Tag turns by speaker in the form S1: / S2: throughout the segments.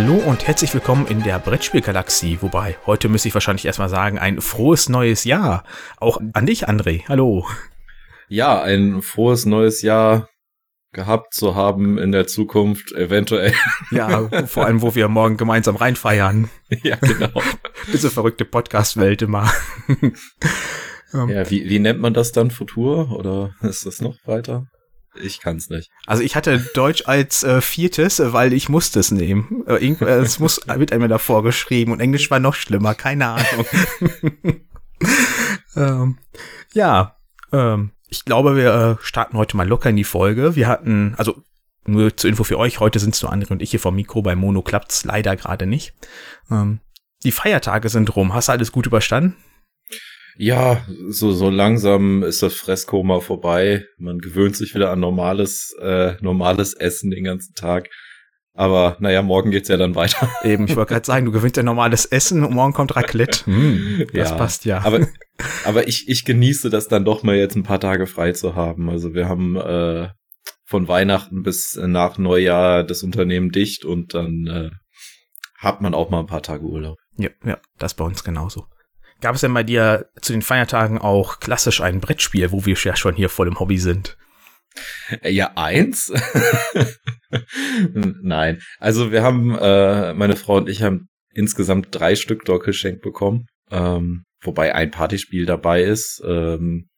S1: Hallo und herzlich willkommen in der Brettspielgalaxie. Wobei, heute müsste ich wahrscheinlich erstmal sagen, ein frohes neues Jahr. Auch an dich, André. Hallo.
S2: Ja, ein frohes neues Jahr gehabt zu haben in der Zukunft, eventuell.
S1: Ja, vor allem, wo wir morgen gemeinsam reinfeiern.
S2: ja, genau.
S1: Diese verrückte Podcast-Welt immer.
S2: ja, wie, wie nennt man das dann? Futur? Oder ist das noch weiter? Ich kann's nicht.
S1: Also ich hatte Deutsch als äh, viertes, äh, weil ich musste es nehmen. Äh, äh, es muss wird einmal davor geschrieben und Englisch war noch schlimmer, keine Ahnung. ähm, ja, ähm, ich glaube, wir äh, starten heute mal locker in die Folge. Wir hatten, also nur zur Info für euch, heute sind es nur andere und ich hier vom Mikro, bei Mono klappt's leider gerade nicht. Ähm, die Feiertage sind rum. Hast du alles gut überstanden?
S2: Ja, so, so langsam ist das Fresskoma vorbei. Man gewöhnt sich wieder an normales, äh, normales Essen den ganzen Tag. Aber naja, morgen geht's ja dann weiter.
S1: Eben, ich wollte gerade sagen, du gewinnst ja normales Essen und morgen kommt Raclette. Hm, das
S2: ja,
S1: passt ja.
S2: Aber, aber ich, ich genieße das dann doch mal jetzt ein paar Tage frei zu haben. Also wir haben äh, von Weihnachten bis nach Neujahr das Unternehmen dicht und dann äh, hat man auch mal ein paar Tage Urlaub.
S1: Ja, ja, das bei uns genauso. Gab es denn bei dir zu den Feiertagen auch klassisch ein Brettspiel, wo wir ja schon hier voll im Hobby sind?
S2: Äh, ja, eins. Nein. Also wir haben, äh, meine Frau und ich haben insgesamt drei Stück dort geschenkt bekommen. Ähm, wobei ein Partyspiel dabei ist. Ähm,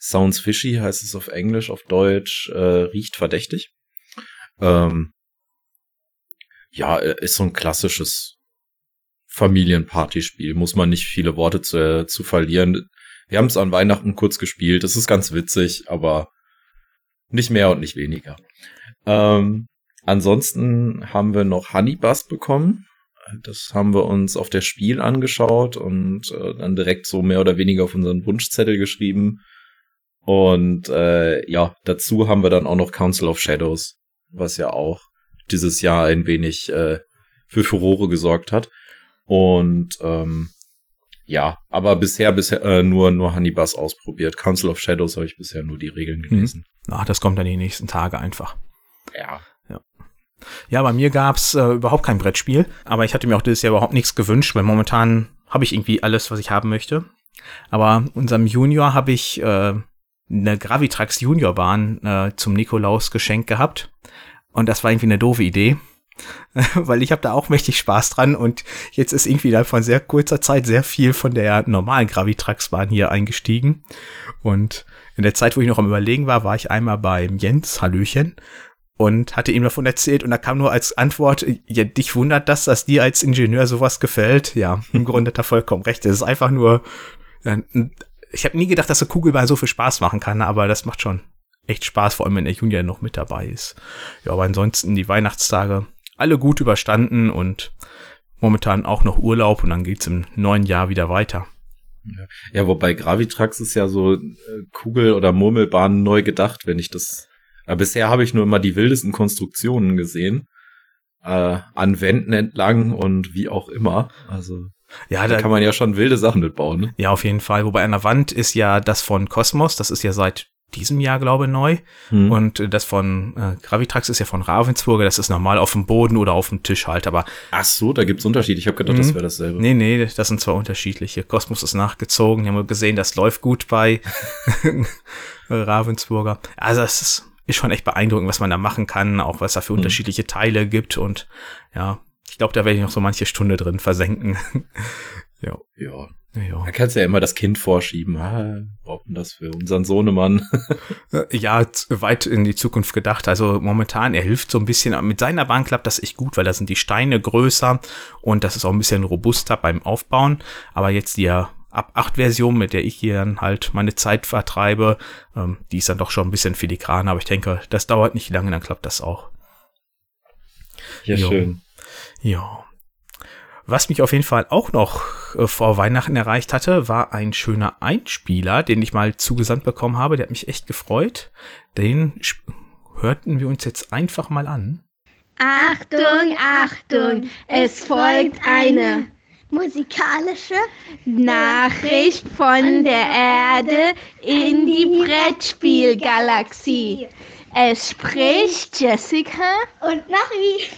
S2: Sounds Fishy heißt es auf Englisch, auf Deutsch äh, riecht verdächtig. Ähm, ja, äh, ist so ein klassisches Familienpartyspiel. Muss man nicht viele Worte zu, zu verlieren. Wir haben es an Weihnachten kurz gespielt. Das ist ganz witzig, aber nicht mehr und nicht weniger. Ähm, ansonsten haben wir noch Honeybus bekommen. Das haben wir uns auf der Spiel angeschaut und äh, dann direkt so mehr oder weniger auf unseren Wunschzettel geschrieben. Und äh, ja, dazu haben wir dann auch noch Council of Shadows, was ja auch dieses Jahr ein wenig äh, für Furore gesorgt hat. Und ähm, ja, aber bisher bisher äh, nur nur Honeybus ausprobiert. Council of Shadows habe ich bisher nur die Regeln mhm. gelesen.
S1: Ach, das kommt dann die nächsten Tage einfach.
S2: Ja.
S1: Ja. Ja, bei mir gab's äh, überhaupt kein Brettspiel, aber ich hatte mir auch dieses Jahr überhaupt nichts gewünscht, weil momentan habe ich irgendwie alles, was ich haben möchte. Aber unserem Junior habe ich äh, eine Gravitrax Juniorbahn äh, zum Nikolaus geschenkt gehabt. Und das war irgendwie eine doofe Idee. weil ich habe da auch mächtig Spaß dran und jetzt ist irgendwie dann von sehr kurzer Zeit sehr viel von der normalen Gravitrax-Bahn hier eingestiegen. Und in der Zeit, wo ich noch am Überlegen war, war ich einmal beim Jens, Hallöchen, und hatte ihm davon erzählt und da kam nur als Antwort, ja, dich wundert das, dass dir als Ingenieur sowas gefällt. Ja, im Grunde hat er vollkommen recht. Es ist einfach nur, ich habe nie gedacht, dass eine Kugelbahn so viel Spaß machen kann, aber das macht schon echt Spaß, vor allem wenn der Junior noch mit dabei ist. Ja, aber ansonsten die Weihnachtstage alle gut überstanden und momentan auch noch Urlaub und dann geht's im neuen Jahr wieder weiter.
S2: Ja, wobei Gravitrax ist ja so äh, Kugel- oder Murmelbahn neu gedacht, wenn ich das. Aber bisher habe ich nur immer die wildesten Konstruktionen gesehen. Äh, an Wänden entlang und wie auch immer. Also ja, da, da kann man ja schon wilde Sachen mitbauen. Ne?
S1: Ja, auf jeden Fall. Wobei an der Wand ist ja das von Cosmos, das ist ja seit diesem Jahr, glaube ich, neu. Hm. Und äh, das von äh, Gravitrax ist ja von Ravensburger, das ist normal auf dem Boden oder auf dem Tisch halt, aber.
S2: Ach so, da gibt's Unterschiede. Ich habe gedacht, hm. das wäre dasselbe.
S1: Nee, nee, das sind zwar unterschiedliche. Kosmos ist nachgezogen, die haben gesehen, das läuft gut bei Ravensburger. Also es ist, ist schon echt beeindruckend, was man da machen kann, auch was da für hm. unterschiedliche Teile gibt und ja, ich glaube, da werde ich noch so manche Stunde drin versenken.
S2: ja. Ja. Ja. Da kannst du ja immer das Kind vorschieben. Ah, brauchen das für unseren Sohnemann.
S1: Äh, ja, weit in die Zukunft gedacht. Also momentan, er hilft so ein bisschen. Mit seiner Bahn klappt das echt gut, weil da sind die Steine größer und das ist auch ein bisschen robuster beim Aufbauen. Aber jetzt die ab 8 Version, mit der ich hier dann halt meine Zeit vertreibe, ähm, die ist dann doch schon ein bisschen filigran. Aber ich denke, das dauert nicht lange, dann klappt das auch.
S2: Ja, jo. schön.
S1: Ja. Was mich auf jeden Fall auch noch äh, vor Weihnachten erreicht hatte, war ein schöner Einspieler, den ich mal zugesandt bekommen habe. Der hat mich echt gefreut. Den hörten wir uns jetzt einfach mal an.
S3: Achtung, Achtung, es folgt eine musikalische Nachricht von der Erde in die Brettspielgalaxie. Es spricht Jessica
S4: und Marie.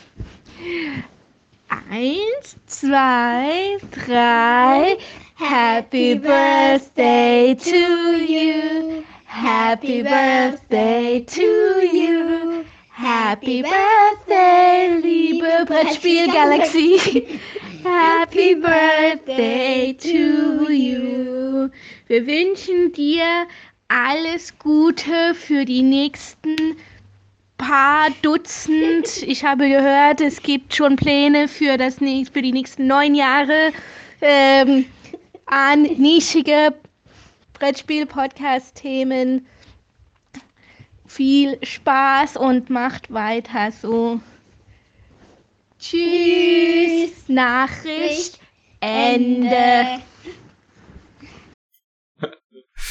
S3: Eins, zwei, drei. Happy Birthday to you. Happy Birthday to you. Happy Birthday, liebe Brettspielgalaxie. Happy Birthday to you. Wir wünschen dir alles Gute für die nächsten paar Dutzend. Ich habe gehört, es gibt schon Pläne für, das, für die nächsten neun Jahre ähm, an nischige Brettspiel-Podcast-Themen. Viel Spaß und macht weiter so. Tschüss. Nachricht Ende.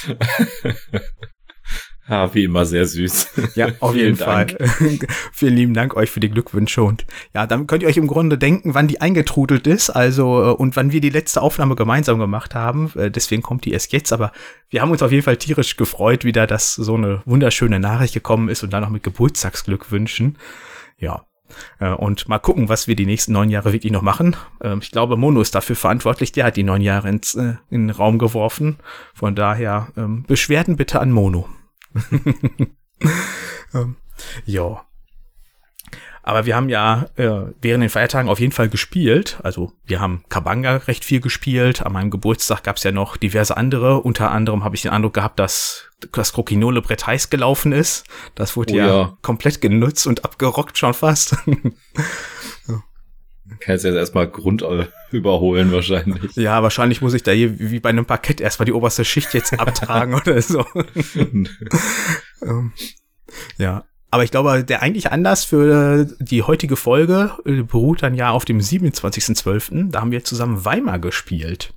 S2: Ja, wie immer sehr süß.
S1: Ja, auf jeden Fall. Vielen lieben Dank euch für die Glückwünsche und ja, dann könnt ihr euch im Grunde denken, wann die eingetrudelt ist, also äh, und wann wir die letzte Aufnahme gemeinsam gemacht haben. Äh, deswegen kommt die erst jetzt, aber wir haben uns auf jeden Fall tierisch gefreut, wieder, dass so eine wunderschöne Nachricht gekommen ist und dann noch mit Geburtstagsglückwünschen. Ja. Äh, und mal gucken, was wir die nächsten neun Jahre wirklich noch machen. Ähm, ich glaube, Mono ist dafür verantwortlich. Der hat die neun Jahre ins, in den Raum geworfen. Von daher ähm, Beschwerden bitte an Mono. ähm, ja. Aber wir haben ja äh, während den Feiertagen auf jeden Fall gespielt. Also wir haben Kabanga recht viel gespielt. An meinem Geburtstag gab es ja noch diverse andere. Unter anderem habe ich den Eindruck gehabt, dass das Krokinole Brett heiß gelaufen ist. Das wurde oh, ja, ja, komplett genutzt und abgerockt schon fast.
S2: Kannst jetzt erstmal Grund äh, überholen wahrscheinlich.
S1: Ja, wahrscheinlich muss ich da hier wie bei einem Parkett erstmal die oberste Schicht jetzt abtragen oder so. ähm, ja. Aber ich glaube, der eigentliche Anlass für die heutige Folge äh, beruht dann ja auf dem 27.12. Da haben wir zusammen Weimar gespielt.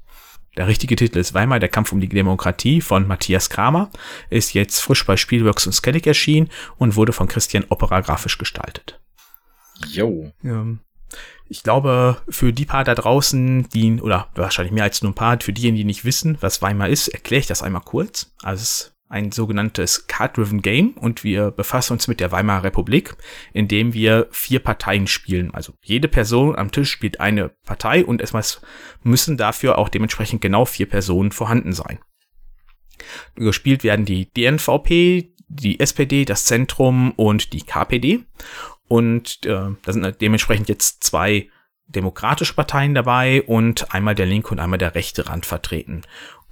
S1: Der richtige Titel ist Weimar, der Kampf um die Demokratie von Matthias Kramer, ist jetzt frisch bei Spielworks und Skellig erschienen und wurde von Christian Opera grafisch gestaltet.
S2: Jo.
S1: Ähm, ich glaube, für die paar da draußen, die, oder wahrscheinlich mehr als nur ein paar, für diejenigen, die nicht wissen, was Weimar ist, erkläre ich das einmal kurz. Also es ist ein sogenanntes Card-Driven Game und wir befassen uns mit der Weimarer Republik, indem wir vier Parteien spielen. Also jede Person am Tisch spielt eine Partei und es müssen dafür auch dementsprechend genau vier Personen vorhanden sein. Gespielt werden die DNVP, die SPD, das Zentrum und die KPD. Und äh, da sind dementsprechend jetzt zwei demokratische Parteien dabei und einmal der linke und einmal der rechte Rand vertreten.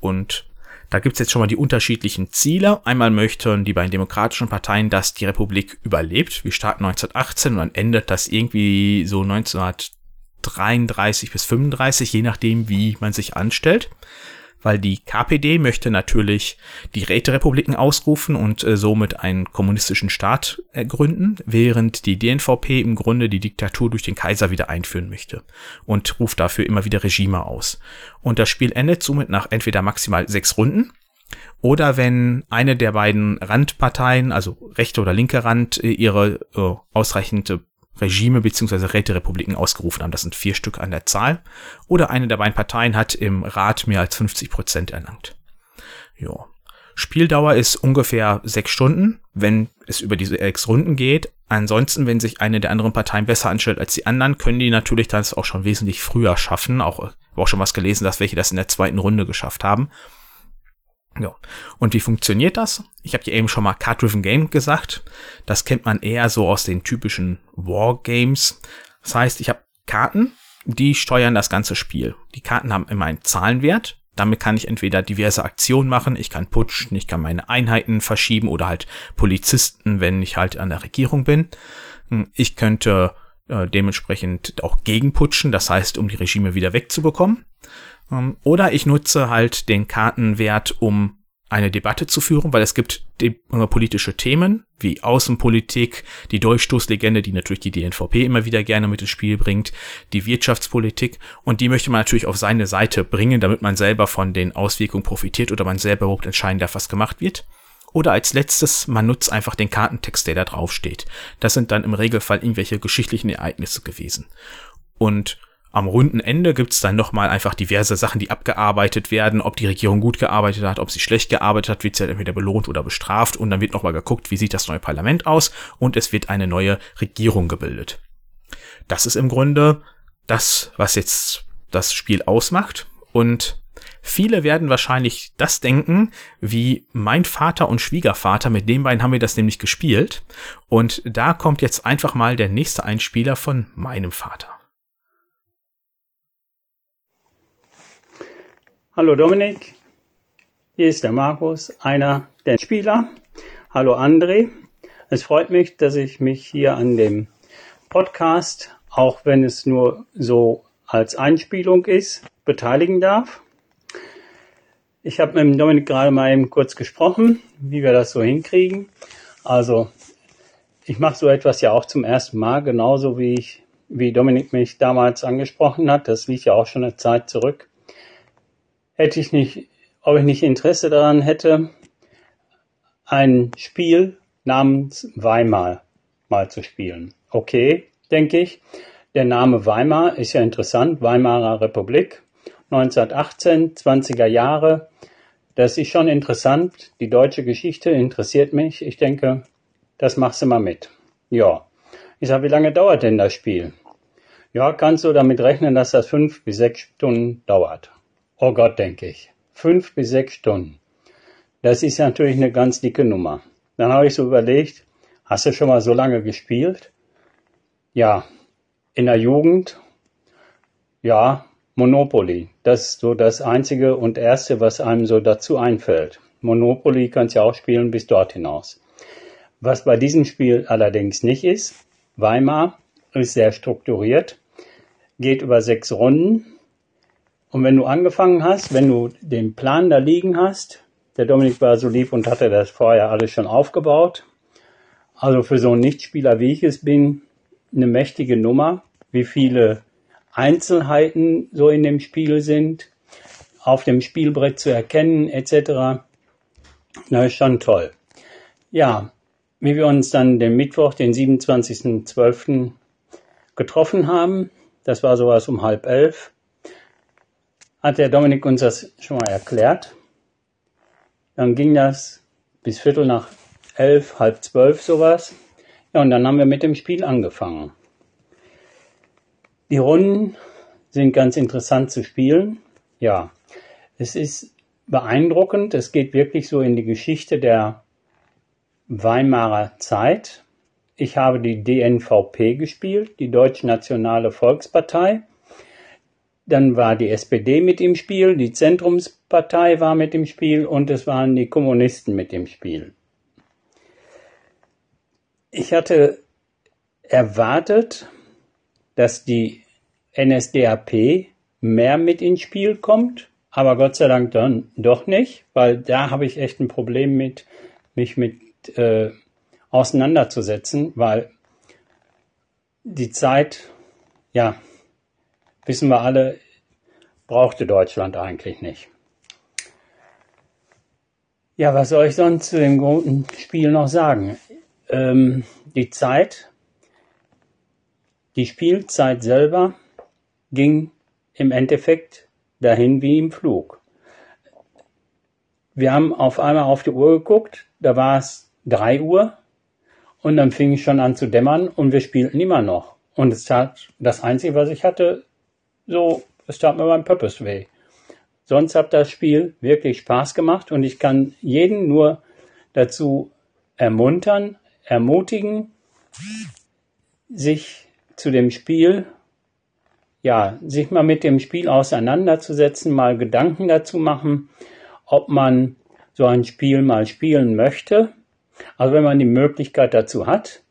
S1: Und da gibt's jetzt schon mal die unterschiedlichen Ziele. Einmal möchten die beiden demokratischen Parteien, dass die Republik überlebt. Wir starten 1918 und dann endet das irgendwie so 1933 bis 35, je nachdem, wie man sich anstellt weil die KPD möchte natürlich die Räterepubliken ausrufen und äh, somit einen kommunistischen Staat äh, gründen, während die DNVP im Grunde die Diktatur durch den Kaiser wieder einführen möchte und ruft dafür immer wieder Regime aus. Und das Spiel endet somit nach entweder maximal sechs Runden oder wenn eine der beiden Randparteien, also rechte oder linke Rand, äh, ihre äh, ausreichende Regime bzw. Räterepubliken ausgerufen haben. Das sind vier Stück an der Zahl. Oder eine der beiden Parteien hat im Rat mehr als 50 Prozent erlangt. Ja. Spieldauer ist ungefähr sechs Stunden, wenn es über diese sechs Runden geht. Ansonsten, wenn sich eine der anderen Parteien besser anstellt als die anderen, können die natürlich das auch schon wesentlich früher schaffen. Auch, habe auch schon was gelesen, dass welche das in der zweiten Runde geschafft haben. Ja. Und wie funktioniert das? Ich habe dir eben schon mal Card-Driven Game gesagt. Das kennt man eher so aus den typischen Wargames. Das heißt, ich habe Karten, die steuern das ganze Spiel. Die Karten haben immer einen Zahlenwert. Damit kann ich entweder diverse Aktionen machen, ich kann putschen, ich kann meine Einheiten verschieben oder halt Polizisten, wenn ich halt an der Regierung bin. Ich könnte äh, dementsprechend auch gegenputschen, das heißt, um die Regime wieder wegzubekommen. Ähm, oder ich nutze halt den Kartenwert, um eine Debatte zu führen, weil es gibt politische Themen wie Außenpolitik, die Durchstoßlegende, die natürlich die DNVP immer wieder gerne mit ins Spiel bringt, die Wirtschaftspolitik und die möchte man natürlich auf seine Seite bringen, damit man selber von den Auswirkungen profitiert oder man selber überhaupt entscheiden darf, was gemacht wird. Oder als letztes, man nutzt einfach den Kartentext, der da drauf steht. Das sind dann im Regelfall irgendwelche geschichtlichen Ereignisse gewesen. Und am runden Ende gibt's dann nochmal einfach diverse Sachen, die abgearbeitet werden. Ob die Regierung gut gearbeitet hat, ob sie schlecht gearbeitet hat, wird sie halt entweder belohnt oder bestraft. Und dann wird nochmal geguckt, wie sieht das neue Parlament aus. Und es wird eine neue Regierung gebildet. Das ist im Grunde das, was jetzt das Spiel ausmacht. Und viele werden wahrscheinlich das denken, wie mein Vater und Schwiegervater, mit den beiden haben wir das nämlich gespielt. Und da kommt jetzt einfach mal der nächste Einspieler von meinem Vater.
S4: Hallo Dominik, hier ist der Markus, einer der Spieler. Hallo André, es freut mich, dass ich mich hier an dem Podcast, auch wenn es nur so als Einspielung ist, beteiligen darf. Ich habe mit Dominik gerade mal eben kurz gesprochen, wie wir das so hinkriegen. Also ich mache so etwas ja auch zum ersten Mal, genauso wie ich, wie Dominik mich damals angesprochen hat. Das liegt ja auch schon eine Zeit zurück hätte ich nicht, ob ich nicht Interesse daran hätte, ein Spiel namens Weimar mal zu spielen. Okay, denke ich. Der Name Weimar ist ja interessant. Weimarer Republik. 1918, 20er Jahre. Das ist schon interessant. Die deutsche Geschichte interessiert mich. Ich denke, das machst du mal mit. Ja. Ich sage, wie lange dauert denn das Spiel? Ja, kannst du damit rechnen, dass das fünf bis sechs Stunden dauert. Oh Gott, denke ich. Fünf bis sechs Stunden. Das ist natürlich eine ganz dicke Nummer. Dann habe ich so überlegt, hast du schon mal so lange gespielt? Ja, in der Jugend, ja, Monopoly. Das ist so das Einzige und Erste, was einem so dazu einfällt. Monopoly kannst ja auch spielen bis dort hinaus. Was bei diesem Spiel allerdings nicht ist, Weimar ist sehr strukturiert, geht über sechs Runden und wenn du angefangen hast, wenn du den Plan da liegen hast, der Dominik war so lieb und hatte das vorher alles schon aufgebaut. Also für so einen Nichtspieler, wie ich es bin, eine mächtige Nummer, wie viele Einzelheiten so in dem Spiel sind, auf dem Spielbrett zu erkennen, etc. Das ist schon toll. Ja, wie wir uns dann den Mittwoch, den 27.12. getroffen haben, das war sowas um halb elf, hat der Dominik uns das schon mal erklärt. Dann ging das bis Viertel nach elf, halb zwölf sowas. Ja, und dann haben wir mit dem Spiel angefangen. Die Runden sind ganz interessant zu spielen. Ja, es ist beeindruckend. Es geht wirklich so in die Geschichte der Weimarer Zeit. Ich habe die DNVP gespielt, die Deutsche Nationale Volkspartei. Dann war die SPD mit im Spiel, die Zentrumspartei war mit im Spiel und es waren die Kommunisten mit im Spiel. Ich hatte erwartet, dass die NSDAP mehr mit ins Spiel kommt, aber Gott sei Dank dann doch nicht, weil da habe ich echt ein Problem mit, mich mit äh, auseinanderzusetzen, weil die Zeit, ja, wissen wir alle, brauchte Deutschland eigentlich nicht. Ja, was soll ich sonst zu dem guten Spiel noch sagen? Ähm, die Zeit, die Spielzeit selber ging im Endeffekt dahin wie im Flug. Wir haben auf einmal auf die Uhr geguckt, da war es drei Uhr und dann fing es schon an zu dämmern und wir spielten immer noch. Und es tat, das Einzige, was ich hatte, so, es tat mir beim Purpose weh. Sonst hat das Spiel wirklich Spaß gemacht und ich kann jeden nur dazu ermuntern, ermutigen, sich zu dem Spiel, ja, sich mal mit dem Spiel auseinanderzusetzen, mal Gedanken dazu machen, ob man so ein Spiel mal spielen möchte. Also wenn man die Möglichkeit dazu hat,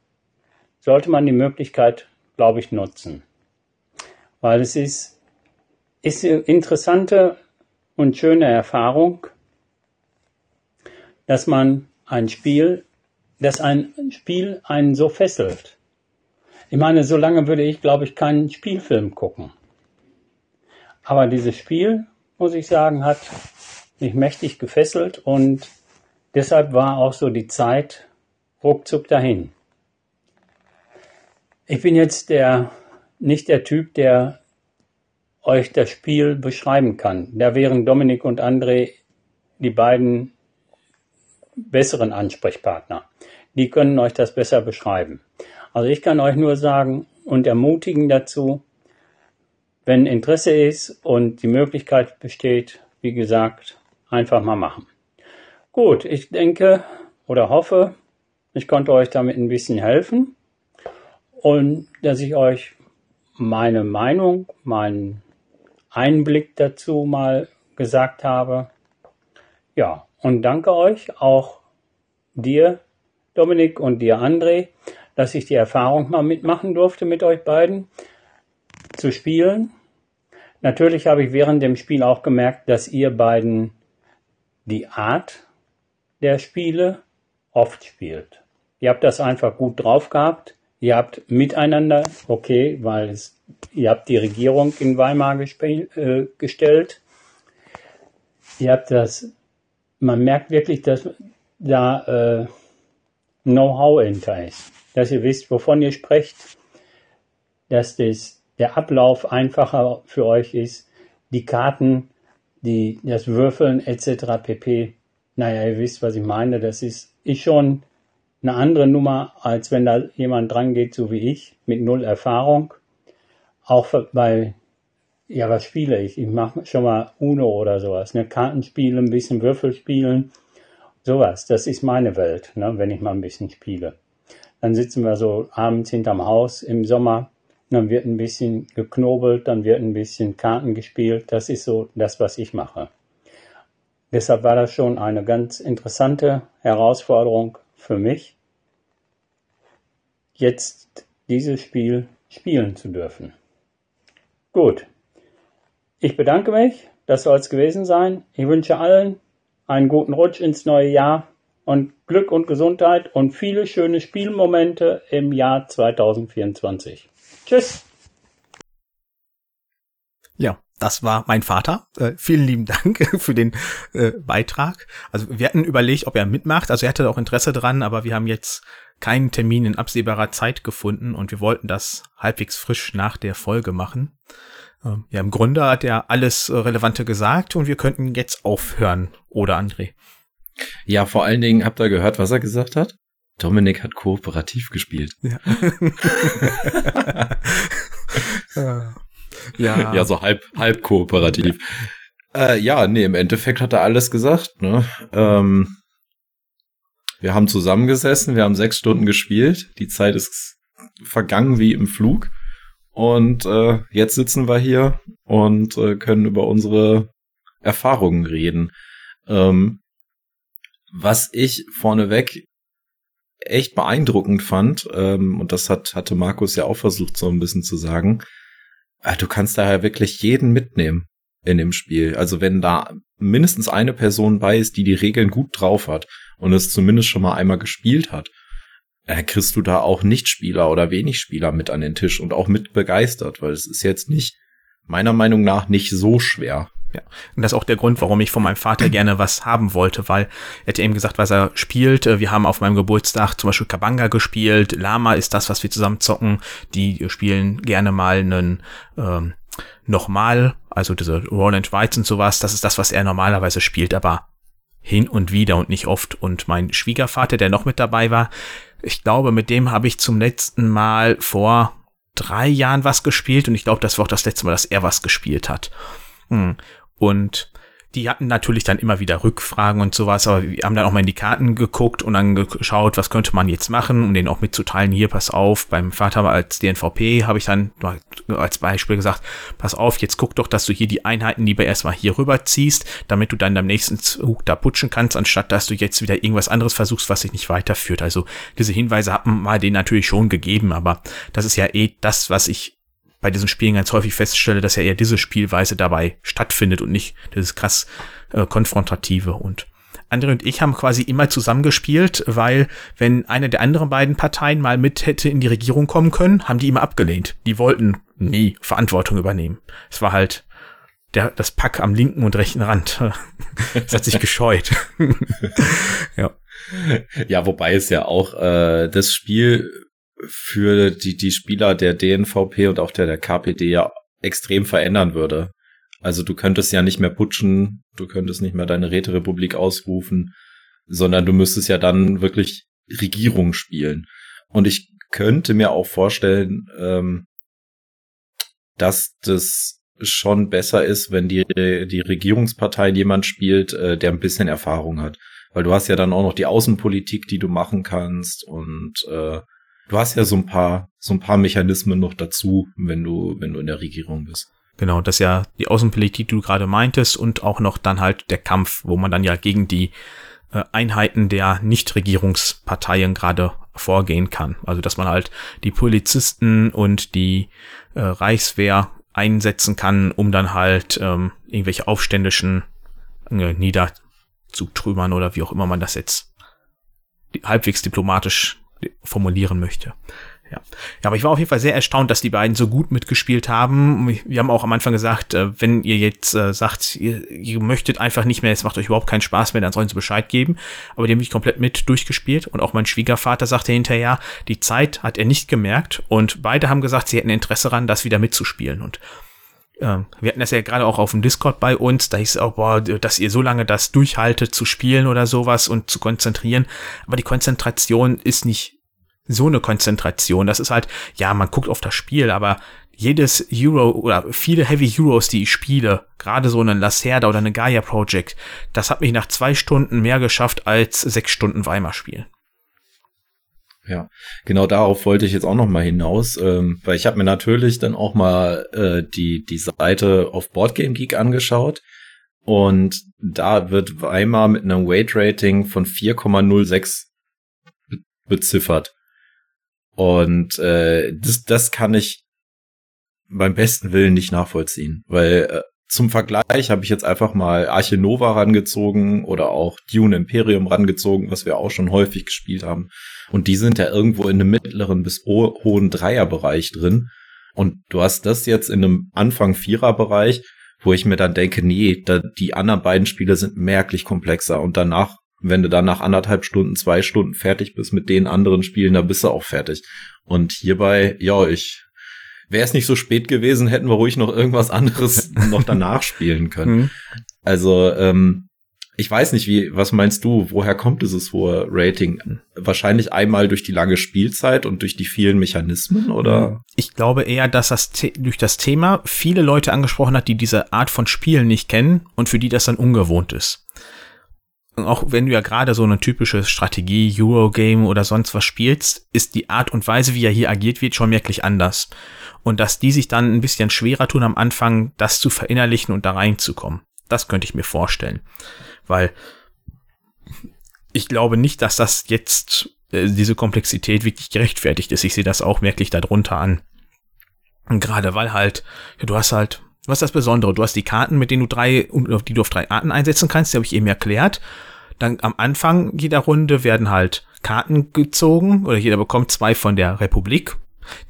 S4: sollte man die Möglichkeit, glaube ich, nutzen weil es ist, ist eine interessante und schöne Erfahrung, dass man ein Spiel, dass ein Spiel einen so fesselt. Ich meine, so lange würde ich, glaube ich, keinen Spielfilm gucken. Aber dieses Spiel, muss ich sagen, hat mich mächtig gefesselt und deshalb war auch so die Zeit ruckzuck dahin. Ich bin jetzt der nicht der Typ, der euch das Spiel beschreiben kann. Da wären Dominik und André die beiden besseren Ansprechpartner. Die können euch das besser beschreiben. Also ich kann euch nur sagen und ermutigen dazu, wenn Interesse ist und die Möglichkeit besteht, wie gesagt, einfach mal machen. Gut, ich denke oder hoffe, ich konnte euch damit ein bisschen helfen und dass ich euch meine Meinung, meinen Einblick dazu mal gesagt habe. Ja, und danke euch, auch dir, Dominik, und dir, André, dass ich die Erfahrung mal mitmachen durfte mit euch beiden zu spielen. Natürlich habe ich während dem Spiel auch gemerkt, dass ihr beiden die Art der Spiele oft spielt. Ihr habt das einfach gut drauf gehabt. Ihr habt miteinander, okay, weil es, ihr habt die Regierung in Weimar äh, gestellt. Ihr habt das, man merkt wirklich, dass da äh, Know-how hinter ist. Dass ihr wisst, wovon ihr sprecht, dass das, der Ablauf einfacher für euch ist, die Karten, die, das Würfeln etc. pp. Naja, ihr wisst, was ich meine. Das ist, ist schon eine andere Nummer, als wenn da jemand dran geht, so wie ich, mit null Erfahrung. Auch bei, ja, was spiele ich? Ich mache schon mal Uno oder sowas, ne? Kartenspiele, ein bisschen Würfel spielen, sowas. Das ist meine Welt, ne? wenn ich mal ein bisschen spiele. Dann sitzen wir so abends hinterm Haus im Sommer, dann wird ein bisschen geknobelt, dann wird ein bisschen Karten gespielt. Das ist so das, was ich mache. Deshalb war das schon eine ganz interessante Herausforderung für mich, jetzt dieses Spiel spielen zu dürfen. Gut. Ich bedanke mich. Das soll es gewesen sein. Ich wünsche allen einen guten Rutsch ins neue Jahr und Glück und Gesundheit und viele schöne Spielmomente im Jahr 2024. Tschüss.
S1: Ja, das war mein Vater. Äh, vielen lieben Dank für den äh, Beitrag. Also wir hatten überlegt, ob er mitmacht. Also er hatte auch Interesse dran, aber wir haben jetzt keinen Termin in absehbarer Zeit gefunden und wir wollten das halbwegs frisch nach der Folge machen. Ähm, ja, im Grunde hat er alles äh, Relevante gesagt und wir könnten jetzt aufhören, oder André?
S2: Ja, vor allen Dingen habt ihr gehört, was er gesagt hat? Dominik hat kooperativ gespielt.
S1: Ja. ja.
S2: ja, so halb, halb kooperativ. Ja. Äh, ja, nee, im Endeffekt hat er alles gesagt. Ne? Ähm, wir haben zusammengesessen, wir haben sechs Stunden gespielt. Die Zeit ist vergangen wie im Flug. Und äh, jetzt sitzen wir hier und äh, können über unsere Erfahrungen reden. Ähm, was ich vorneweg echt beeindruckend fand, ähm, und das hat, hatte Markus ja auch versucht, so ein bisschen zu sagen, äh, du kannst daher wirklich jeden mitnehmen in dem Spiel. Also wenn da mindestens eine Person bei ist, die die Regeln gut drauf hat und es zumindest schon mal einmal gespielt hat, äh, kriegst du da auch Nichtspieler oder wenig Spieler mit an den Tisch und auch mit begeistert, weil es ist jetzt nicht, meiner Meinung nach, nicht so schwer.
S1: Ja. Und das ist auch der Grund, warum ich von meinem Vater gerne was haben wollte, weil er hat eben gesagt, was er spielt. Wir haben auf meinem Geburtstag zum Beispiel Kabanga gespielt. Lama ist das, was wir zusammen zocken. Die spielen gerne mal einen ähm, nochmal, also diese Roland Whites und sowas. Das ist das, was er normalerweise spielt, aber hin und wieder und nicht oft. Und mein Schwiegervater, der noch mit dabei war, ich glaube, mit dem habe ich zum letzten Mal vor drei Jahren was gespielt und ich glaube, das war auch das letzte Mal, dass er was gespielt hat. Hm. Und die hatten natürlich dann immer wieder Rückfragen und sowas, aber wir haben dann auch mal in die Karten geguckt und dann geschaut, was könnte man jetzt machen, um denen auch mitzuteilen, hier, pass auf, beim Vater als DNVP habe ich dann als Beispiel gesagt, pass auf, jetzt guck doch, dass du hier die Einheiten lieber erstmal hier rüber ziehst, damit du dann am nächsten Zug da putschen kannst, anstatt dass du jetzt wieder irgendwas anderes versuchst, was sich nicht weiterführt. Also diese Hinweise haben wir denen natürlich schon gegeben, aber das ist ja eh das, was ich bei diesen Spielen ganz häufig feststelle, dass ja eher diese Spielweise dabei stattfindet und nicht dieses krass äh, konfrontative und André und ich haben quasi immer zusammengespielt, weil wenn eine der anderen beiden Parteien mal mit hätte in die Regierung kommen können, haben die immer abgelehnt. Die wollten nie Verantwortung übernehmen. Es war halt der, das Pack am linken und rechten Rand. Es hat sich gescheut.
S2: ja. Ja, wobei es ja auch äh, das Spiel für die, die Spieler der DNVP und auch der, der KPD ja extrem verändern würde. Also du könntest ja nicht mehr putschen, du könntest nicht mehr deine Räterepublik ausrufen, sondern du müsstest ja dann wirklich Regierung spielen. Und ich könnte mir auch vorstellen, ähm, dass das schon besser ist, wenn die, die Regierungspartei jemand spielt, äh, der ein bisschen Erfahrung hat. Weil du hast ja dann auch noch die Außenpolitik, die du machen kannst und äh, du hast ja so ein paar, so ein paar Mechanismen noch dazu, wenn du, wenn du in der Regierung bist.
S1: Genau, das ist ja die Außenpolitik, die du gerade meintest und auch noch dann halt der Kampf, wo man dann ja gegen die äh, Einheiten der Nichtregierungsparteien gerade vorgehen kann. Also dass man halt die Polizisten und die äh, Reichswehr einsetzen kann, um dann halt ähm, irgendwelche Aufständischen äh, niederzutrümmern oder wie auch immer man das jetzt halbwegs diplomatisch formulieren möchte. Ja. ja, aber ich war auf jeden Fall sehr erstaunt, dass die beiden so gut mitgespielt haben. Wir haben auch am Anfang gesagt, äh, wenn ihr jetzt äh, sagt, ihr, ihr möchtet einfach nicht mehr, es macht euch überhaupt keinen Spaß mehr, dann sollen sie Bescheid geben. Aber die haben mich komplett mit durchgespielt. Und auch mein Schwiegervater sagte hinterher, die Zeit hat er nicht gemerkt. Und beide haben gesagt, sie hätten Interesse daran, das wieder mitzuspielen. Und äh, wir hatten das ja gerade auch auf dem Discord bei uns, da hieß es auch, boah, dass ihr so lange das durchhaltet zu spielen oder sowas und zu konzentrieren. Aber die Konzentration ist nicht so eine Konzentration. Das ist halt, ja, man guckt auf das Spiel, aber jedes Euro oder viele Heavy Euros, die ich spiele, gerade so eine Lacerda oder eine Gaia Project, das hat mich nach zwei Stunden mehr geschafft als sechs Stunden Weimar spielen.
S2: Ja, genau darauf wollte ich jetzt auch noch mal hinaus, ähm, weil ich habe mir natürlich dann auch mal äh, die die Seite auf Boardgame Geek angeschaut und da wird Weimar mit einem Weight Rating von 4,06 beziffert. Und äh, das, das kann ich beim besten Willen nicht nachvollziehen, weil äh, zum Vergleich habe ich jetzt einfach mal Arche Nova rangezogen oder auch Dune Imperium rangezogen, was wir auch schon häufig gespielt haben. Und die sind ja irgendwo in einem mittleren bis hohen Dreierbereich drin. Und du hast das jetzt in einem Anfang Viererbereich, wo ich mir dann denke, nee, da, die anderen beiden Spiele sind merklich komplexer und danach wenn du dann nach anderthalb Stunden, zwei Stunden fertig bist mit den anderen Spielen, da bist du auch fertig. Und hierbei, ja, ich wäre es nicht so spät gewesen, hätten wir ruhig noch irgendwas anderes noch danach spielen können. Mhm. Also, ähm, ich weiß nicht, wie, was meinst du, woher kommt dieses hohe Rating? Wahrscheinlich einmal durch die lange Spielzeit und durch die vielen Mechanismen, oder?
S1: Ich glaube eher, dass das durch das Thema viele Leute angesprochen hat, die diese Art von Spielen nicht kennen und für die das dann ungewohnt ist auch wenn du ja gerade so eine typische Strategie, Eurogame oder sonst was spielst, ist die Art und Weise, wie er hier agiert wird, schon merklich anders. Und dass die sich dann ein bisschen schwerer tun am Anfang, das zu verinnerlichen und da reinzukommen. Das könnte ich mir vorstellen. Weil ich glaube nicht, dass das jetzt äh, diese Komplexität wirklich gerechtfertigt ist. Ich sehe das auch merklich darunter an. Und gerade weil halt, ja, du hast halt was ist das Besondere? Du hast die Karten, mit denen du drei, die du auf drei Arten einsetzen kannst, die habe ich eben erklärt. Dann am Anfang jeder Runde werden halt Karten gezogen oder jeder bekommt zwei von der Republik.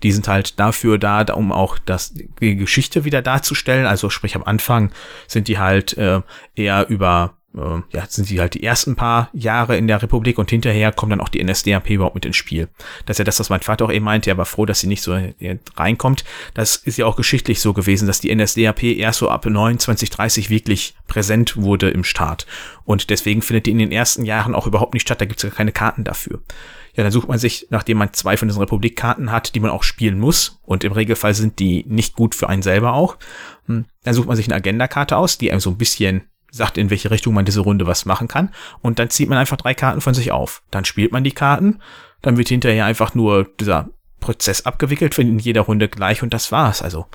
S1: Die sind halt dafür da, um auch das, die Geschichte wieder darzustellen. Also sprich am Anfang sind die halt äh, eher über äh, ja, sind sie halt die ersten paar Jahre in der Republik und hinterher kommt dann auch die NSDAP überhaupt mit ins Spiel. Das ist ja das, was mein Vater auch eben meinte, er war froh, dass sie nicht so reinkommt. Das ist ja auch geschichtlich so gewesen, dass die NSDAP erst so ab 29, 30 wirklich präsent wurde im Staat. Und deswegen findet die in den ersten Jahren auch überhaupt nicht statt, da gibt es ja keine Karten dafür. Ja, dann sucht man sich, nachdem man zwei von diesen Republikkarten hat, die man auch spielen muss, und im Regelfall sind die nicht gut für einen selber auch, hm, dann sucht man sich eine Agendakarte aus, die einem so ein bisschen sagt, in welche Richtung man diese Runde was machen kann. Und dann zieht man einfach drei Karten von sich auf. Dann spielt man die Karten. Dann wird hinterher einfach nur dieser Prozess abgewickelt, in jeder Runde gleich und das war's. Also,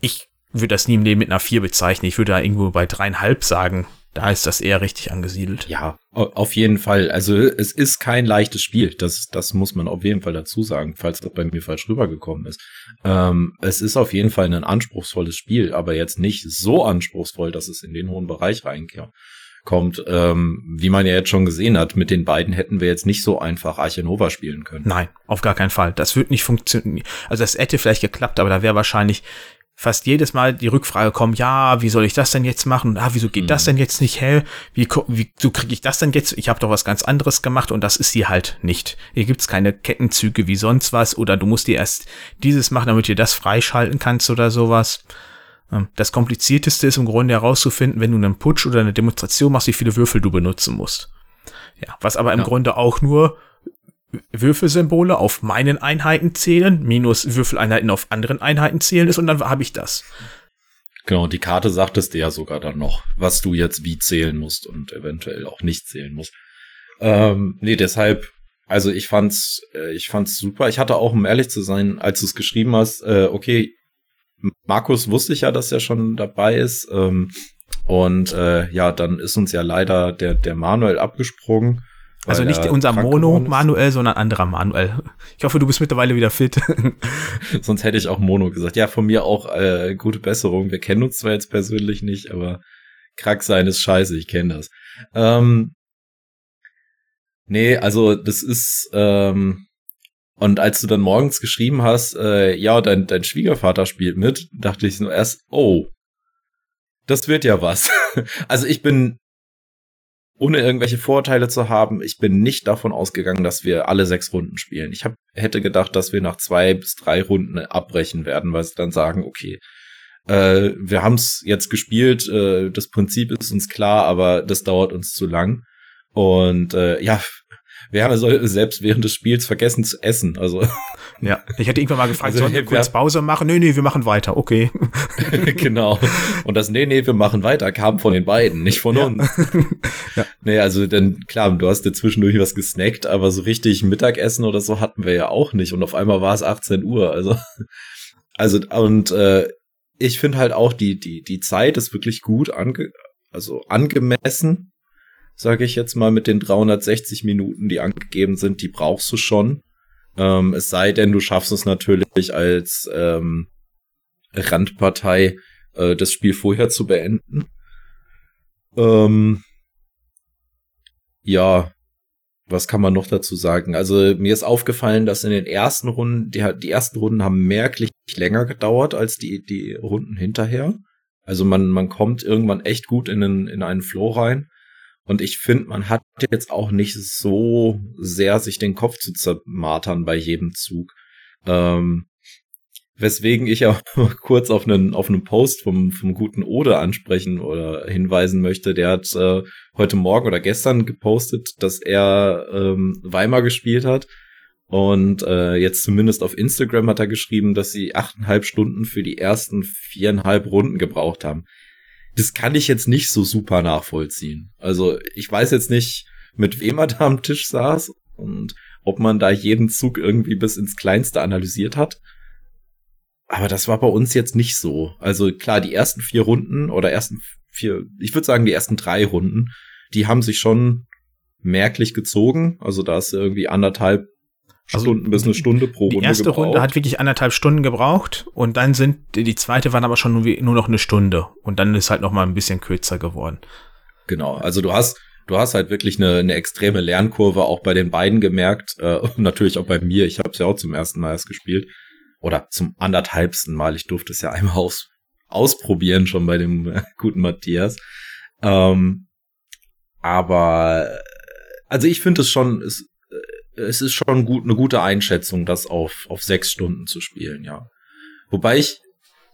S1: ich würde das nie im Leben mit einer vier bezeichnen. Ich würde da irgendwo bei dreieinhalb sagen. Da ist das eher richtig angesiedelt.
S2: Ja, auf jeden Fall. Also es ist kein leichtes Spiel. Das, das muss man auf jeden Fall dazu sagen, falls das bei mir falsch rübergekommen ist. Ähm, es ist auf jeden Fall ein anspruchsvolles Spiel, aber jetzt nicht so anspruchsvoll, dass es in den hohen Bereich reinkommt. Ähm, wie man ja jetzt schon gesehen hat, mit den beiden hätten wir jetzt nicht so einfach Arche Nova spielen können.
S1: Nein, auf gar keinen Fall. Das wird nicht funktionieren. Also das hätte vielleicht geklappt, aber da wäre wahrscheinlich fast jedes Mal die Rückfrage kommen, ja, wie soll ich das denn jetzt machen? Ah, wieso geht mhm. das denn jetzt nicht hell? Wie, wie so kriege ich das denn jetzt? Ich habe doch was ganz anderes gemacht und das ist hier halt nicht. Hier gibt's keine Kettenzüge wie sonst was oder du musst dir erst dieses machen, damit du das freischalten kannst oder sowas. Ähm, das komplizierteste ist im Grunde herauszufinden, wenn du einen Putsch oder eine Demonstration machst, wie viele Würfel du benutzen musst. Ja, was aber im ja. Grunde auch nur Würfelsymbole auf meinen Einheiten zählen, minus Würfeleinheiten auf anderen Einheiten zählen ist und dann habe ich das.
S2: Genau, die Karte sagtest dir ja sogar dann noch, was du jetzt wie zählen musst und eventuell auch nicht zählen musst. Ähm, nee, deshalb, also ich fand's, äh, ich fand's super. Ich hatte auch, um ehrlich zu sein, als du es geschrieben hast, äh, okay, Markus wusste ich ja, dass er schon dabei ist. Ähm, und äh, ja, dann ist uns ja leider der, der Manuel abgesprungen.
S1: Also nicht unser Mono Manuel, sondern anderer Manuel. Ich hoffe, du bist mittlerweile wieder fit.
S2: Sonst hätte ich auch Mono gesagt. Ja, von mir auch äh, gute Besserung. Wir kennen uns zwar jetzt persönlich nicht, aber krank sein ist scheiße, ich kenne das. Ähm, nee, also das ist ähm, und als du dann morgens geschrieben hast, äh, ja, dein, dein Schwiegervater spielt mit, dachte ich nur erst, oh, das wird ja was. also ich bin ohne irgendwelche Vorteile zu haben, ich bin nicht davon ausgegangen, dass wir alle sechs Runden spielen. Ich hab, hätte gedacht, dass wir nach zwei bis drei Runden abbrechen werden, weil sie dann sagen, okay, äh, wir haben es jetzt gespielt, äh, das Prinzip ist uns klar, aber das dauert uns zu lang. Und äh, ja, wir haben also selbst während des Spiels vergessen zu essen. Also
S1: ja, ich hätte irgendwann mal gefragt, also, sollen wir kurz Pause machen? Nee, nee, wir machen weiter. Okay.
S2: genau. Und das nee, nee, wir machen weiter kam von den beiden, nicht von ja. uns. ja. Nee, also dann klar, du hast dir zwischendurch was gesnackt, aber so richtig Mittagessen oder so hatten wir ja auch nicht und auf einmal war es 18 Uhr, also also und äh, ich finde halt auch die die die Zeit ist wirklich gut ange also angemessen sage ich jetzt mal, mit den 360 Minuten, die angegeben sind, die brauchst du schon. Ähm, es sei denn, du schaffst es natürlich als ähm, Randpartei, äh, das Spiel vorher zu beenden. Ähm, ja, was kann man noch dazu sagen? Also mir ist aufgefallen, dass in den ersten Runden, die, die ersten Runden haben merklich länger gedauert als die, die Runden hinterher. Also man, man kommt irgendwann echt gut in, einen, in einen Flow rein. Und ich finde, man hat jetzt auch nicht so sehr sich den Kopf zu zermartern bei jedem Zug. Ähm, weswegen ich auch kurz auf einen, auf einen Post vom, vom guten Ode ansprechen oder hinweisen möchte. Der hat äh, heute Morgen oder gestern gepostet, dass er ähm, Weimar gespielt hat. Und äh, jetzt zumindest auf Instagram hat er geschrieben, dass sie achteinhalb Stunden für die ersten viereinhalb Runden gebraucht haben das kann ich jetzt nicht so super nachvollziehen. Also ich weiß jetzt nicht, mit wem er da am Tisch saß und ob man da jeden Zug irgendwie bis ins Kleinste analysiert hat. Aber das war bei uns jetzt nicht so. Also klar, die ersten vier Runden oder ersten vier, ich würde sagen die ersten drei Runden, die haben sich schon merklich gezogen. Also da ist irgendwie anderthalb also Stunden bis eine Stunde pro Runde.
S1: Die erste gebraucht. Runde hat wirklich anderthalb Stunden gebraucht und dann sind die zweite waren aber schon nur, nur noch eine Stunde und dann ist halt noch mal ein bisschen kürzer geworden.
S2: Genau, also du hast du hast halt wirklich eine, eine extreme Lernkurve auch bei den beiden gemerkt äh, und natürlich auch bei mir. Ich habe es ja auch zum ersten Mal erst gespielt oder zum anderthalbsten Mal. Ich durfte es ja einmal aus, ausprobieren schon bei dem äh, guten Matthias. Ähm, aber also ich finde es schon, es es ist schon gut, eine gute Einschätzung, das auf, auf sechs Stunden zu spielen, ja. Wobei ich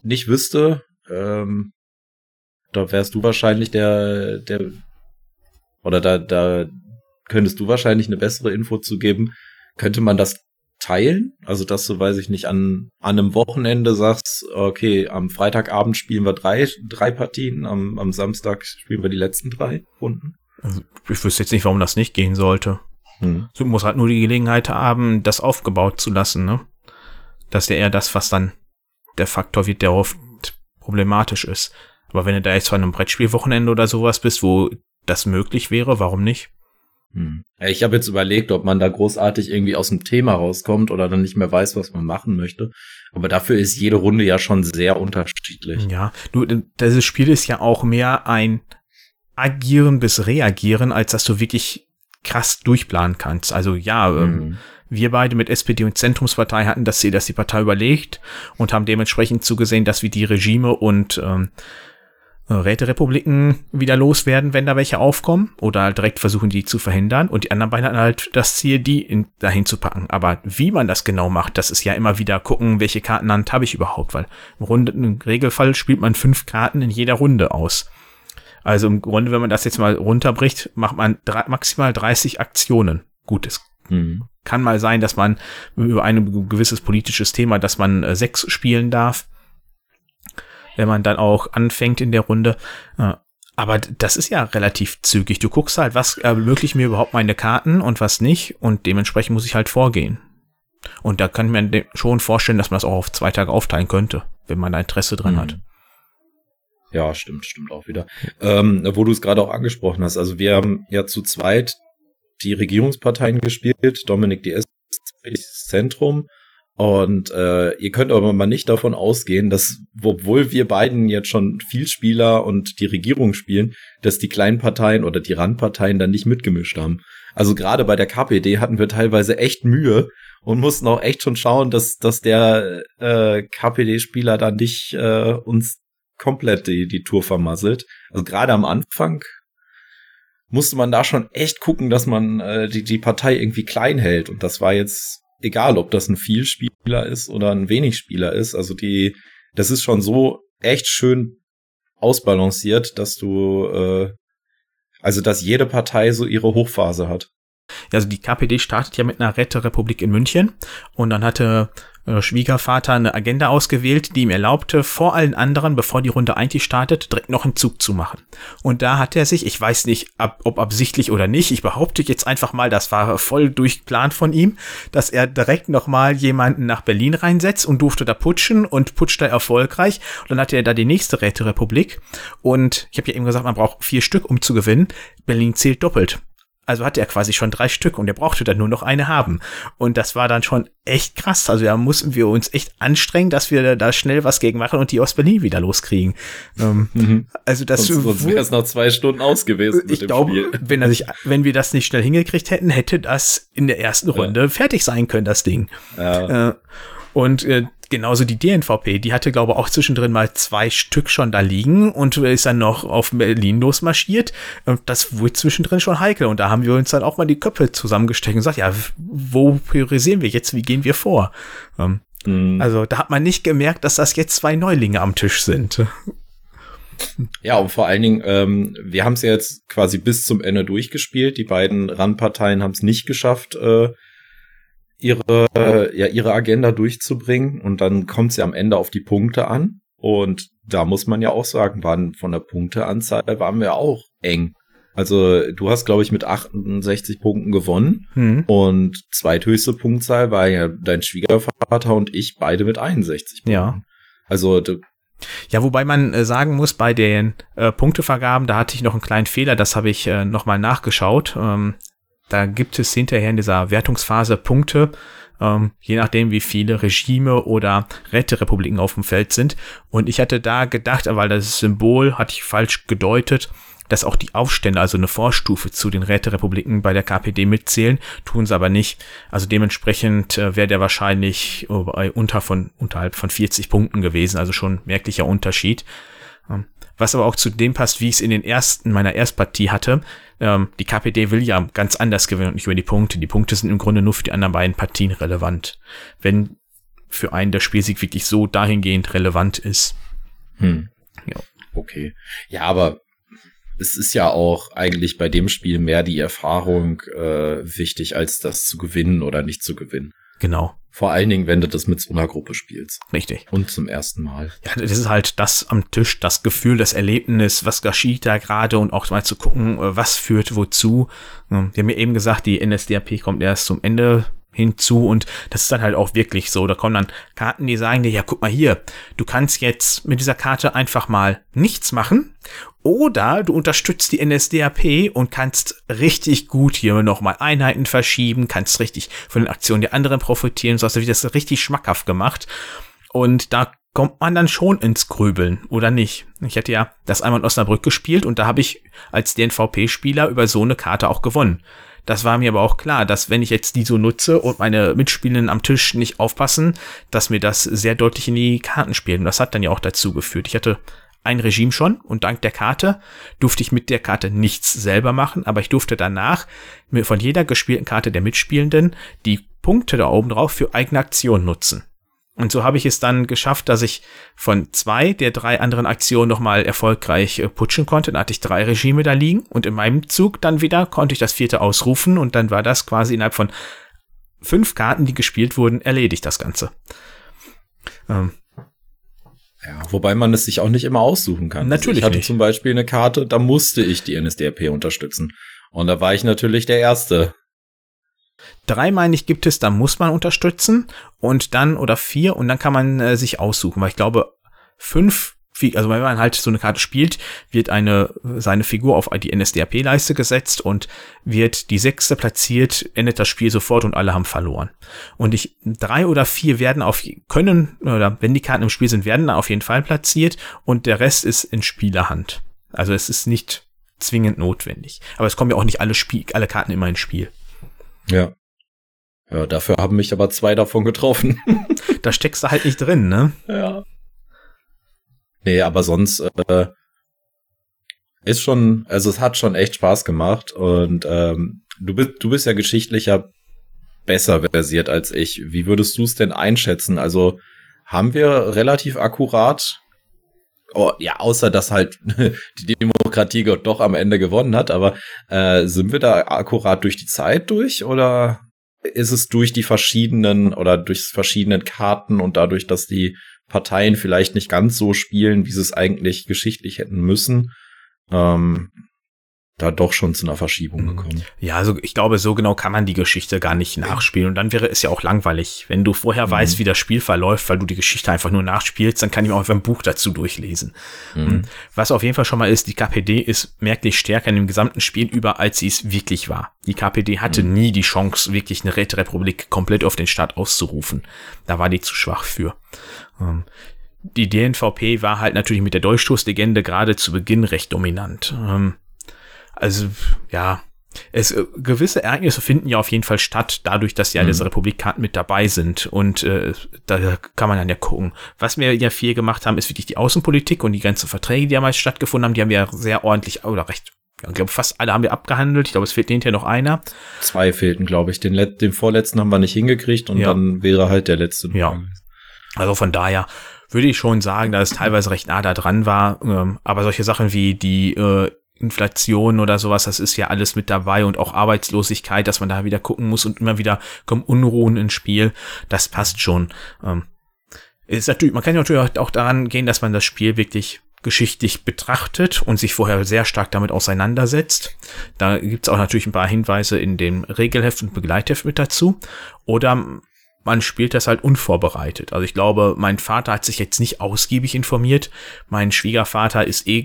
S2: nicht wüsste, ähm, da wärst du wahrscheinlich der, der, oder da, da könntest du wahrscheinlich eine bessere Info zu geben. Könnte man das teilen? Also, dass du, weiß ich nicht, an, an einem Wochenende sagst, okay, am Freitagabend spielen wir drei, drei Partien, am, am Samstag spielen wir die letzten drei Runden?
S1: Also, ich wüsste jetzt nicht, warum das nicht gehen sollte. Hm. So muss halt nur die Gelegenheit haben, das aufgebaut zu lassen, ne? Das ist ja eher das, was dann der Faktor wird, der oft problematisch ist. Aber wenn du da jetzt von einem Brettspielwochenende oder sowas bist, wo das möglich wäre, warum nicht?
S2: Hm. Ich habe jetzt überlegt, ob man da großartig irgendwie aus dem Thema rauskommt oder dann nicht mehr weiß, was man machen möchte. Aber dafür ist jede Runde ja schon sehr unterschiedlich.
S1: Ja, du, dieses Spiel ist ja auch mehr ein Agieren bis Reagieren, als dass du wirklich krass durchplanen kannst. Also ja, ähm, mhm. ähm, wir beide mit SPD und Zentrumspartei hatten das Ziel, dass die Partei überlegt und haben dementsprechend zugesehen, dass wir die Regime und ähm, Räterepubliken wieder loswerden, wenn da welche aufkommen oder halt direkt versuchen, die zu verhindern. Und die anderen beiden hatten halt das Ziel, die in, dahin zu packen. Aber wie man das genau macht, das ist ja immer wieder gucken, welche Kartenhand habe ich überhaupt, weil im, Runde, im Regelfall spielt man fünf Karten in jeder Runde aus. Also im Grunde, wenn man das jetzt mal runterbricht, macht man drei, maximal 30 Aktionen. Gut, es mhm. kann mal sein, dass man über ein gewisses politisches Thema, dass man äh, sechs spielen darf. wenn man dann auch anfängt in der Runde. Äh, aber das ist ja relativ zügig. Du guckst halt, was ermöglicht mir überhaupt meine Karten und was nicht. Und dementsprechend muss ich halt vorgehen. Und da kann man schon vorstellen, dass man das auch auf zwei Tage aufteilen könnte, wenn man da Interesse dran mhm. hat.
S2: Ja, stimmt, stimmt auch wieder. Ähm, wo du es gerade auch angesprochen hast, also wir haben ja zu zweit die Regierungsparteien gespielt, Dominik DS Zentrum. Und äh, ihr könnt aber mal nicht davon ausgehen, dass, obwohl wir beiden jetzt schon viel Spieler und die Regierung spielen, dass die kleinen Parteien oder die Randparteien dann nicht mitgemischt haben. Also gerade bei der KPD hatten wir teilweise echt Mühe und mussten auch echt schon schauen, dass, dass der äh, KPD-Spieler dann nicht äh, uns komplett die, die Tour vermasselt. Also gerade am Anfang musste man da schon echt gucken, dass man äh, die, die Partei irgendwie klein hält. Und das war jetzt egal, ob das ein Vielspieler ist oder ein Wenigspieler ist. Also die, das ist schon so echt schön ausbalanciert, dass du, äh, also dass jede Partei so ihre Hochphase hat.
S1: Also die KPD startet ja mit einer Räterepublik in München und dann hatte äh, Schwiegervater eine Agenda ausgewählt, die ihm erlaubte, vor allen anderen, bevor die Runde eigentlich startet, direkt noch einen Zug zu machen. Und da hat er sich, ich weiß nicht, ob absichtlich oder nicht, ich behaupte jetzt einfach mal, das war voll durchplant von ihm, dass er direkt nochmal jemanden nach Berlin reinsetzt und durfte da putschen und putscht da erfolgreich. Und dann hatte er da die nächste Räterepublik. Und ich habe ja eben gesagt, man braucht vier Stück, um zu gewinnen. Berlin zählt doppelt. Also hatte er quasi schon drei Stück und er brauchte dann nur noch eine haben. Und das war dann schon echt krass. Also da mussten wir uns echt anstrengen, dass wir da schnell was gegen machen und die aus Berlin wieder loskriegen. Ähm, mhm. Also das
S2: sonst, sonst wäre es noch zwei Stunden aus gewesen.
S1: Ich glaube, wenn wenn wir das nicht schnell hingekriegt hätten, hätte das in der ersten Runde ja. fertig sein können, das Ding. Ja. Äh, und äh, genauso die DNVP, die hatte, glaube ich, auch zwischendrin mal zwei Stück schon da liegen und ist dann noch auf Berlin losmarschiert. Das wurde zwischendrin schon heikel und da haben wir uns dann auch mal die Köpfe zusammengesteckt und gesagt, ja, wo priorisieren wir jetzt, wie gehen wir vor? Ähm, mhm. Also da hat man nicht gemerkt, dass das jetzt zwei Neulinge am Tisch sind.
S2: Ja, und vor allen Dingen, ähm, wir haben es ja jetzt quasi bis zum Ende durchgespielt. Die beiden Randparteien haben es nicht geschafft, äh, ihre, ja, ihre Agenda durchzubringen und dann kommt sie am Ende auf die Punkte an. Und da muss man ja auch sagen, waren von der Punkteanzahl waren wir auch eng. Also du hast, glaube ich, mit 68 Punkten gewonnen hm. und zweithöchste Punktzahl war ja dein Schwiegervater und ich beide mit 61
S1: Punkten. Ja.
S2: Also du,
S1: ja, wobei man äh, sagen muss, bei den äh, Punktevergaben, da hatte ich noch einen kleinen Fehler, das habe ich äh, nochmal nachgeschaut. Ähm, da gibt es hinterher in dieser Wertungsphase Punkte, ähm, je nachdem, wie viele Regime oder Räterepubliken auf dem Feld sind. Und ich hatte da gedacht, weil das Symbol hatte ich falsch gedeutet, dass auch die Aufstände, also eine Vorstufe zu den Räterepubliken bei der KPD mitzählen, tun sie aber nicht. Also dementsprechend äh, wäre der wahrscheinlich äh, unter von, unterhalb von 40 Punkten gewesen, also schon merklicher Unterschied. Ähm, was aber auch zu dem passt, wie ich es in den ersten meiner Erstpartie hatte. Ähm, die KPD will ja ganz anders gewinnen und nicht über die Punkte. Die Punkte sind im Grunde nur für die anderen beiden Partien relevant. Wenn für einen der Spielsieg wirklich so dahingehend relevant ist.
S2: Hm. Ja. Okay. Ja, aber es ist ja auch eigentlich bei dem Spiel mehr die Erfahrung äh, wichtig, als das zu gewinnen oder nicht zu gewinnen.
S1: Genau.
S2: Vor allen Dingen, wenn du das mit so einer Gruppe spielst.
S1: Richtig.
S2: Und zum ersten Mal.
S1: Ja, das ist halt das am Tisch, das Gefühl, das Erlebnis, was geschieht da gerade und auch mal zu gucken, äh, was führt wozu. Wir haben ja eben gesagt, die NSDAP kommt erst zum Ende hinzu und das ist dann halt auch wirklich so. Da kommen dann Karten, die sagen dir, ja, guck mal hier, du kannst jetzt mit dieser Karte einfach mal nichts machen oder du unterstützt die NSDAP und kannst richtig gut hier nochmal Einheiten verschieben, kannst richtig von den Aktionen der anderen profitieren, so hast du das richtig schmackhaft gemacht und da kommt man dann schon ins Grübeln, oder nicht? Ich hätte ja das einmal in Osnabrück gespielt und da habe ich als DNVP-Spieler über so eine Karte auch gewonnen. Das war mir aber auch klar, dass wenn ich jetzt die so nutze und meine Mitspielenden am Tisch nicht aufpassen, dass mir das sehr deutlich in die Karten spielt. Und das hat dann ja auch dazu geführt. Ich hatte ein Regime schon und dank der Karte durfte ich mit der Karte nichts selber machen, aber ich durfte danach mir von jeder gespielten Karte der Mitspielenden die Punkte da oben drauf für eigene Aktionen nutzen. Und so habe ich es dann geschafft, dass ich von zwei der drei anderen Aktionen nochmal erfolgreich äh, putschen konnte. Dann hatte ich drei Regime da liegen und in meinem Zug dann wieder konnte ich das vierte ausrufen und dann war das quasi innerhalb von fünf Karten, die gespielt wurden, erledigt das Ganze. Ähm,
S2: Ja, wobei man es sich auch nicht immer aussuchen kann.
S1: Natürlich
S2: ich hatte
S1: nicht.
S2: zum Beispiel eine Karte, da musste ich die NSDAP unterstützen. Und da war ich natürlich der Erste.
S1: Drei, meine ich, gibt es, da muss man unterstützen und dann, oder vier, und dann kann man äh, sich aussuchen, weil ich glaube, fünf, also wenn man halt so eine Karte spielt, wird eine, seine Figur auf die NSDAP-Leiste gesetzt und wird die sechste platziert, endet das Spiel sofort und alle haben verloren. Und ich, drei oder vier werden auf, können, oder wenn die Karten im Spiel sind, werden dann auf jeden Fall platziert und der Rest ist in Spielerhand. Also es ist nicht zwingend notwendig. Aber es kommen ja auch nicht alle Spiel, alle Karten immer ins Spiel.
S2: Ja. Ja, dafür haben mich aber zwei davon getroffen.
S1: Da steckst du halt nicht drin, ne?
S2: Ja. Nee, aber sonst äh, ist schon, also es hat schon echt Spaß gemacht und ähm, du bist du bist ja geschichtlicher besser versiert als ich. Wie würdest du es denn einschätzen? Also haben wir relativ akkurat Oh, ja, außer dass halt die Demokratie doch am Ende gewonnen hat, aber äh, sind wir da akkurat durch die Zeit durch oder ist es durch die verschiedenen oder durch verschiedenen Karten und dadurch, dass die Parteien vielleicht nicht ganz so spielen, wie sie es eigentlich geschichtlich hätten müssen, ähm, da doch schon zu einer Verschiebung
S1: Mhm.
S2: gekommen.
S1: Ja, also ich glaube, so genau kann man die Geschichte gar nicht nachspielen. Und dann wäre es ja auch langweilig. Wenn du vorher
S2: Mhm.
S1: weißt, wie das Spiel verläuft, weil du die Geschichte einfach nur nachspielst, dann kann ich mir auch einfach ein Buch dazu durchlesen.
S2: Mhm.
S1: Was auf jeden Fall schon mal ist, die KPD ist merklich stärker in dem gesamten Spiel über, als sie es wirklich war. Die KPD hatte
S2: Mhm.
S1: nie die Chance, wirklich eine Räterepublik komplett auf den Staat auszurufen. Da war die zu schwach für. Ähm, die DNVP war halt natürlich mit der Dolchstoßlegende gerade zu Beginn recht dominant. Ähm, also, ja, es, äh, gewisse Ereignisse finden ja auf jeden Fall statt, dadurch, dass ja
S2: Mhm.
S1: diese Republikkarten mit dabei sind. Und äh, da kann man dann ja gucken. Was wir ja viel gemacht haben, ist wirklich die Außenpolitik und die ganzen Verträge, die damals stattgefunden haben, die haben wir sehr ordentlich, oder recht, ja, ich glaube, fast alle haben wir abgehandelt. Ich glaube, es fehlt hinterher noch einer.
S2: Zwei fehlten, glaube ich. Den, den vorletzten haben wir nicht hingekriegt und
S1: Ja.
S2: dann wäre halt der letzte.
S1: Ja. Also von daher würde ich schon sagen, dass es teilweise recht nah da dran war. Ähm, aber solche Sachen wie die äh, Inflation oder sowas, das ist ja alles mit dabei und auch Arbeitslosigkeit, dass man da wieder gucken muss und immer wieder kommen Unruhen ins Spiel. Das passt schon. Ähm, ist natürlich, man kann natürlich auch daran gehen, dass man das Spiel wirklich geschichtlich betrachtet und sich vorher sehr stark damit auseinandersetzt. Da gibt's auch natürlich ein paar Hinweise in dem Regelheft und Begleitheft mit dazu. Oder man spielt das halt unvorbereitet. Also ich glaube, mein Vater hat sich jetzt nicht ausgiebig informiert. Mein Schwiegervater ist eh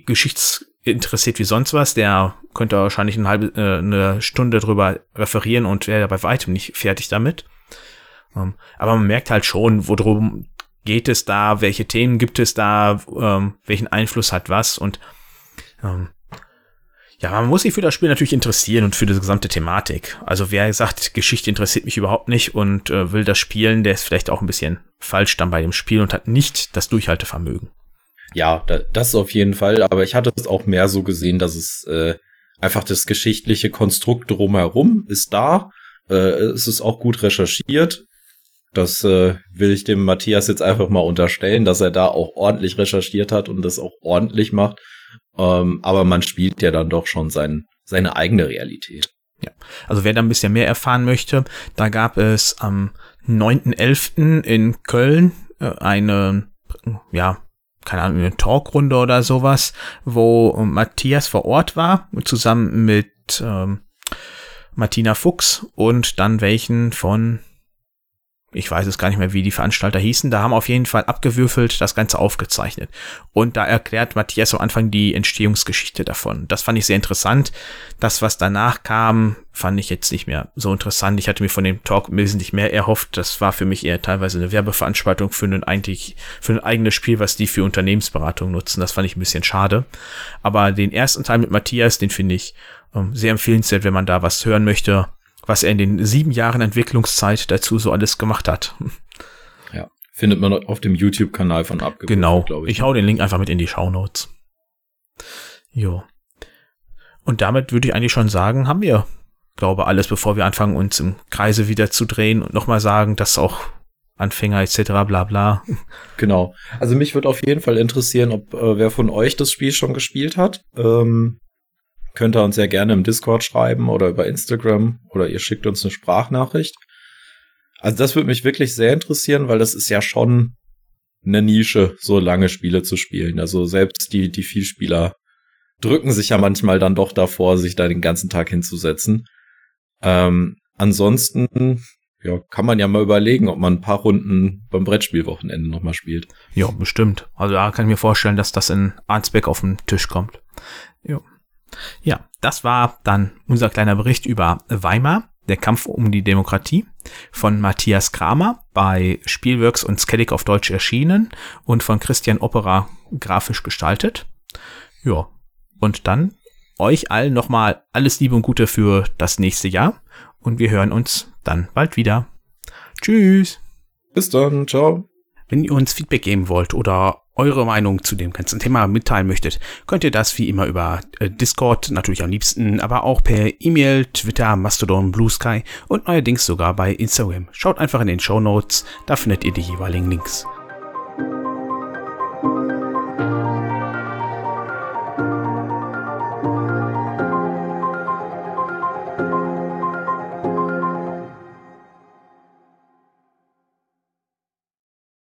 S1: geschichtsinteressiert wie sonst was. Der könnte wahrscheinlich eine halbe, äh, eine Stunde drüber referieren und wäre bei weitem nicht fertig damit. Ähm, aber man merkt halt schon, worum geht es da, welche Themen gibt es da, ähm, welchen Einfluss hat was und ähm, ja, man muss sich für das Spiel natürlich interessieren und für diese gesamte Thematik. Also wer sagt, Geschichte interessiert mich überhaupt nicht und äh, will das spielen, der ist vielleicht auch ein bisschen falsch dann bei dem Spiel und hat nicht das Durchhaltevermögen.
S2: Ja, da, das auf jeden Fall, aber ich hatte es auch mehr so gesehen, dass es äh, einfach das geschichtliche Konstrukt drumherum ist da. Äh, es ist auch gut recherchiert. Das äh, will ich dem Matthias jetzt einfach mal unterstellen, dass er da auch ordentlich recherchiert hat und das auch ordentlich macht. Ähm, aber man spielt ja dann doch schon sein, seine eigene Realität.
S1: Also wer da ein bisschen mehr erfahren möchte, da gab es am 9.11. in Köln äh, eine, ja, keine Ahnung, eine Talkrunde oder sowas, wo Matthias vor Ort war, zusammen mit ähm, Martina Fuchs und dann welchen von, ich weiß es gar nicht mehr, wie die Veranstalter hießen, da haben auf jeden Fall abgewürfelt, das Ganze aufgezeichnet. Und da erklärt Matthias am Anfang die Entstehungsgeschichte davon. Das fand ich sehr interessant. Das, was danach kam, fand ich jetzt nicht mehr so interessant. Ich hatte mir von dem Talk wesentlich mehr erhofft. Das war für mich eher teilweise eine Werbeveranstaltung für ein, eigentlich, für ein eigenes Spiel, was die für Unternehmensberatung nutzen. Das fand ich ein bisschen schade. Aber den ersten Teil mit Matthias, den finde ich ähm, sehr empfehlenswert, wenn man da was hören möchte, was er in den sieben Jahren Entwicklungszeit dazu so alles gemacht hat.
S2: Ja, findet man auf dem YouTube-Kanal von Abgewürfelt,
S1: Genau.
S2: glaube
S1: Ich
S2: ich.
S1: hau den Link einfach mit in die Shownotes. Jo. Und damit würde ich eigentlich schon sagen, haben wir, glaube alles, bevor wir anfangen, uns im Kreise wieder zu drehen und nochmal sagen, dass auch Anfänger etc. bla bla.
S2: Genau. Also mich würde auf jeden Fall interessieren, ob äh, wer von euch das Spiel schon gespielt hat. Ähm, könnt ihr uns ja gerne im Discord schreiben oder über Instagram oder ihr schickt uns eine Sprachnachricht. Also das würde mich wirklich sehr interessieren, weil das ist ja schon eine Nische, so lange Spiele zu spielen. Also selbst die, die Vielspieler drücken sich ja manchmal dann doch davor, sich da den ganzen Tag hinzusetzen. Ähm, ansonsten ja, kann man ja mal überlegen, ob man ein paar Runden beim Brettspielwochenende nochmal spielt.
S1: Ja, bestimmt. Also da kann ich mir vorstellen, dass das in Arnsbeck auf den Tisch kommt. Jo. Ja, das war dann unser kleiner Bericht über Weimar, der Kampf um die Demokratie von Matthias Kramer bei Spielworks und Skellig auf Deutsch erschienen und von Christian Opera grafisch gestaltet. Ja, und dann euch allen nochmal alles Liebe und Gute für das nächste Jahr und wir hören uns dann bald wieder. Tschüss.
S2: Bis dann, ciao.
S1: Wenn ihr uns Feedback geben wollt oder eure Meinung zu dem ganzen Thema mitteilen möchtet, könnt ihr das wie immer über äh, Discord, natürlich am liebsten, aber auch per E-Mail, Twitter, Mastodon, Blue Sky und neuerdings sogar bei Instagram. Schaut einfach in den Show Notes, da findet ihr die jeweiligen Links.